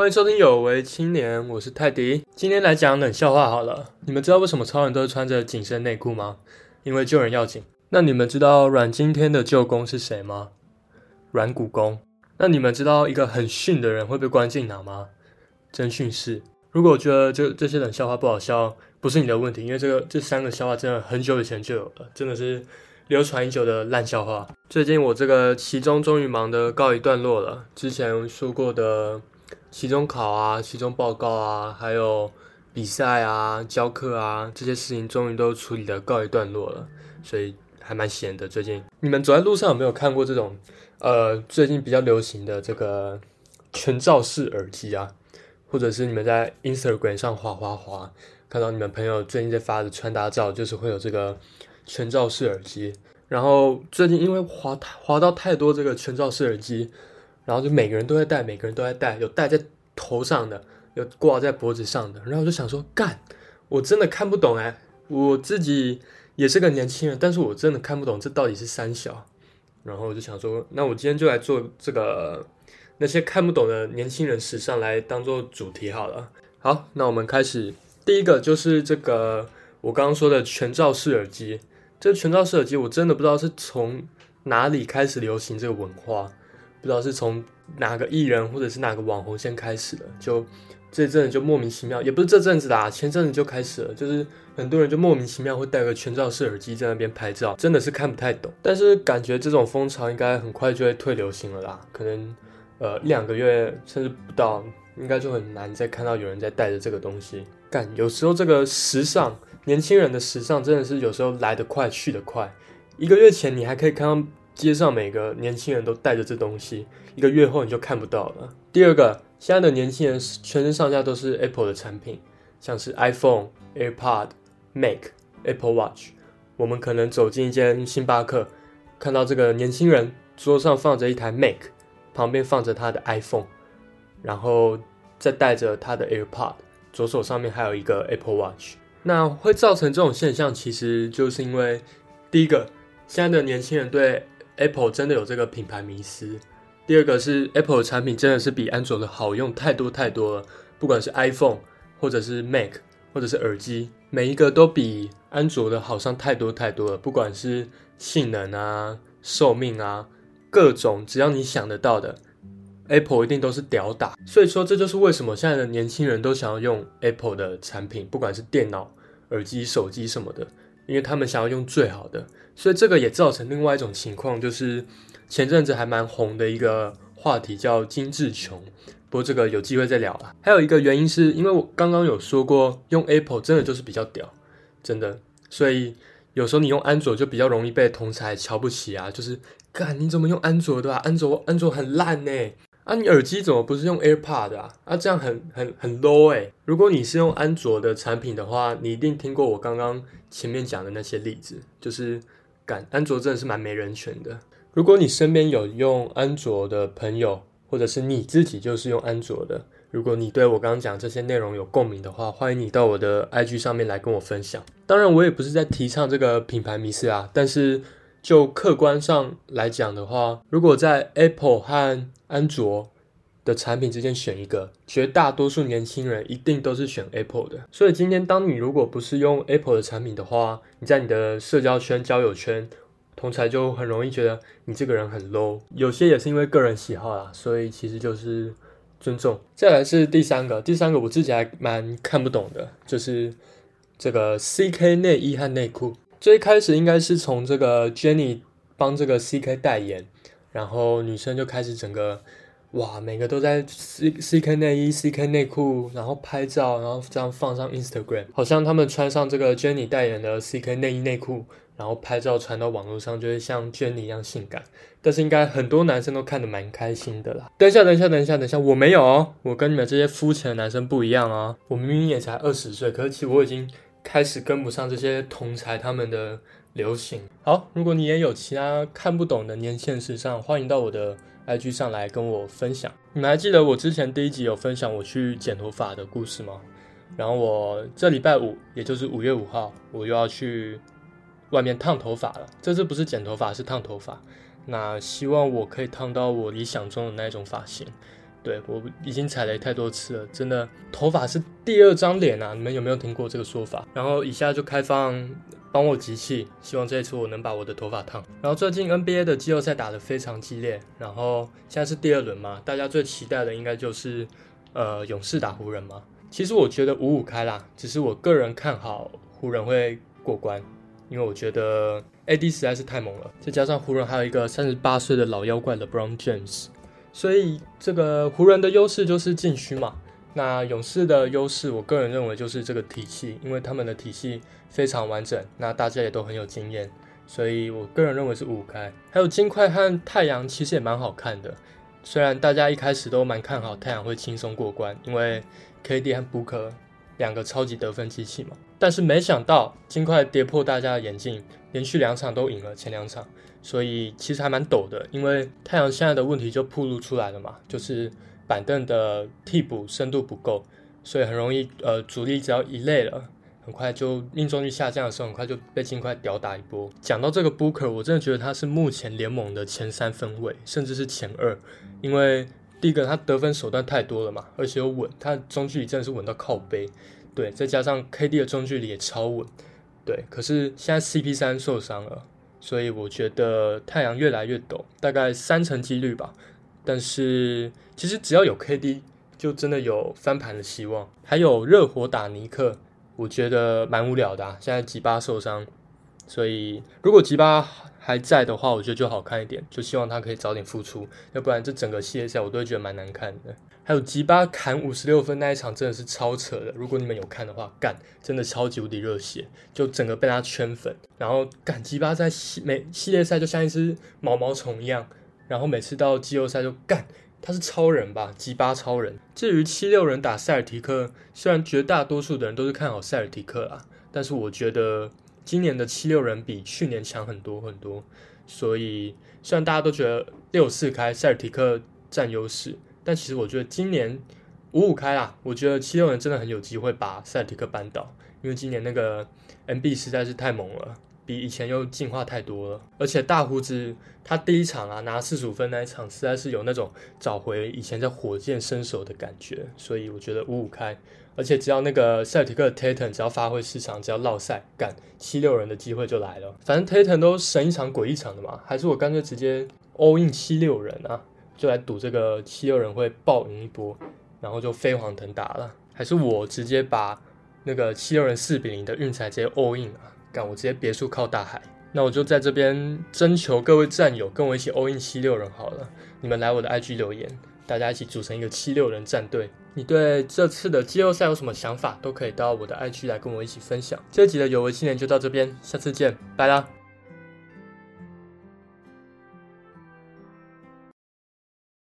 欢迎收听有为青年，我是泰迪。今天来讲冷笑话好了。你们知道为什么超人都是穿着紧身内裤吗？因为救人要紧。那你们知道阮经天的舅公是谁吗？阮古公。那你们知道一个很逊的人会被关进哪吗？侦讯室。如果我觉得这这些冷笑话不好笑，不是你的问题，因为这个这三个笑话真的很久以前就有了，真的是流传已久的烂笑话。最近我这个期中终于忙得告一段落了，之前说过的。期中考啊，期中报告啊，还有比赛啊、教课啊，这些事情终于都处理的告一段落了，所以还蛮闲的。最近你们走在路上有没有看过这种呃最近比较流行的这个全罩式耳机啊？或者是你们在 Instagram 上滑滑滑，看到你们朋友最近在发的穿搭照，就是会有这个全罩式耳机。然后最近因为滑滑到太多这个全罩式耳机。然后就每个人都在戴，每个人都在戴，有戴在头上的，有挂在脖子上的。然后我就想说，干，我真的看不懂哎，我自己也是个年轻人，但是我真的看不懂这到底是三小。然后我就想说，那我今天就来做这个那些看不懂的年轻人时尚来当做主题好了。好，那我们开始，第一个就是这个我刚刚说的全罩式耳机。这全罩式耳机我真的不知道是从哪里开始流行这个文化。不知道是从哪个艺人或者是哪个网红先开始的，就这阵子就莫名其妙，也不是这阵子啦，前阵子就开始了，就是很多人就莫名其妙会戴个全罩式耳机在那边拍照，真的是看不太懂。但是感觉这种风潮应该很快就会退流行了啦，可能呃一两个月甚至不到，应该就很难再看到有人在戴着这个东西。干，有时候这个时尚，年轻人的时尚真的是有时候来得快去得快，一个月前你还可以看到。街上每个年轻人都带着这东西，一个月后你就看不到了。第二个，现在的年轻人全身上下都是 Apple 的产品，像是 iPhone、AirPod、Mac、Apple Watch。我们可能走进一间星巴克，看到这个年轻人桌上放着一台 Mac，旁边放着他的 iPhone，然后再带着他的 AirPod，左手上面还有一个 Apple Watch。那会造成这种现象，其实就是因为第一个，现在的年轻人对 Apple 真的有这个品牌迷思。第二个是 Apple 的产品真的是比安卓的好用太多太多了，不管是 iPhone 或者是 Mac 或者是耳机，每一个都比安卓的好上太多太多了。不管是性能啊、寿命啊，各种只要你想得到的，Apple 一定都是屌打。所以说这就是为什么现在的年轻人都想要用 Apple 的产品，不管是电脑、耳机、手机什么的。因为他们想要用最好的，所以这个也造成另外一种情况，就是前阵子还蛮红的一个话题叫“精致穷”。不过这个有机会再聊了。还有一个原因是因为我刚刚有说过，用 Apple 真的就是比较屌，真的。所以有时候你用安卓就比较容易被同才瞧不起啊，就是干你怎么用安卓的啊？安卓安卓很烂呢。啊，你耳机怎么不是用 AirPod 啊？啊，这样很很很 low 哎！如果你是用安卓的产品的话，你一定听过我刚刚前面讲的那些例子，就是感安卓真的是蛮没人权的。如果你身边有用安卓的朋友，或者是你自己就是用安卓的，如果你对我刚刚讲这些内容有共鸣的话，欢迎你到我的 IG 上面来跟我分享。当然，我也不是在提倡这个品牌迷思啊，但是。就客观上来讲的话，如果在 Apple 和安卓的产品之间选一个，绝大多数年轻人一定都是选 Apple 的。所以今天，当你如果不是用 Apple 的产品的话，你在你的社交圈、交友圈，同才就很容易觉得你这个人很 low。有些也是因为个人喜好啦，所以其实就是尊重。再来是第三个，第三个我自己还蛮看不懂的，就是这个 CK 内衣和内裤。最开始应该是从这个 Jenny 帮这个 CK 代言，然后女生就开始整个哇，每个都在 C CK 内衣、CK 内裤，然后拍照，然后这样放上 Instagram，好像他们穿上这个 Jenny 代言的 CK 内衣内裤，然后拍照传到网络上，就会像 Jenny 一样性感。但是应该很多男生都看得蛮开心的啦。等一下，等一下，等一下，等一下，我没有哦，我跟你们这些肤浅的男生不一样哦，我明明也才二十岁，可是其实我已经。开始跟不上这些同才他们的流行。好，如果你也有其他看不懂的年轻人时尚，欢迎到我的 IG 上来跟我分享。你们还记得我之前第一集有分享我去剪头发的故事吗？然后我这礼拜五，也就是五月五号，我又要去外面烫头发了。这次不是剪头发，是烫头发。那希望我可以烫到我理想中的那种发型。对我已经踩雷太多次了，真的头发是第二张脸啊！你们有没有听过这个说法？然后以下就开放帮我集气，希望这一次我能把我的头发烫。然后最近 NBA 的季后赛打得非常激烈，然后现在是第二轮嘛，大家最期待的应该就是呃勇士打湖人嘛。其实我觉得五五开啦，只是我个人看好湖人会过关，因为我觉得 AD 实在是太猛了，再加上湖人还有一个三十八岁的老妖怪 LeBron James。所以这个湖人的优势就是禁区嘛，那勇士的优势，我个人认为就是这个体系，因为他们的体系非常完整，那大家也都很有经验，所以我个人认为是五五开。还有金块和太阳其实也蛮好看的，虽然大家一开始都蛮看好太阳会轻松过关，因为 KD 和 book 两个超级得分机器嘛，但是没想到金块跌破大家的眼镜，连续两场都赢了前两场。所以其实还蛮陡的，因为太阳现在的问题就暴露出来了嘛，就是板凳的替补深度不够，所以很容易呃主力只要一累了，很快就命中率下降的时候，很快就被尽快吊打一波。讲到这个 Booker，我真的觉得他是目前联盟的前三分位，甚至是前二，因为第一个他得分手段太多了嘛，而且又稳，他中距离真的是稳到靠背，对，再加上 KD 的中距离也超稳，对，可是现在 CP 三受伤了。所以我觉得太阳越来越陡，大概三成几率吧。但是其实只要有 KD，就真的有翻盘的希望。还有热火打尼克，我觉得蛮无聊的。啊。现在吉巴受伤，所以如果吉巴还在的话，我觉得就好看一点。就希望他可以早点复出，要不然这整个系列赛我都会觉得蛮难看的。还有吉巴砍五十六分那一场真的是超扯的，如果你们有看的话，干真的超级无敌热血，就整个被他圈粉。然后干吉巴在系每系列赛就像一只毛毛虫一样，然后每次到季后赛就干，他是超人吧？吉巴超人。至于七六人打塞尔提克，虽然绝大多数的人都是看好塞尔提克啊，但是我觉得今年的七六人比去年强很多很多。所以虽然大家都觉得六四开塞尔提克占优势。但其实我觉得今年五五开啦，我觉得七六人真的很有机会把塞尔提克扳倒，因为今年那个 NB 实在是太猛了，比以前又进化太多了。而且大胡子他第一场啊拿四十五分那一场，实在是有那种找回以前在火箭身手的感觉，所以我觉得五五开。而且只要那个塞尔提克 Tatum 只要发挥失常，只要落赛干七六人的机会就来了。反正 Tatum 都神一场鬼一场的嘛，还是我干脆直接 all in 七六人啊。就来赌这个七六人会爆赢一波，然后就飞黄腾达了。还是我直接把那个七六人四比零的运彩直接 all in 啊？干，我直接别墅靠大海。那我就在这边征求各位战友跟我一起 all in 七六人好了。你们来我的 IG 留言，大家一起组成一个七六人战队。你对这次的季后赛有什么想法，都可以到我的 IG 来跟我一起分享。这集的有为青年就到这边，下次见，拜啦。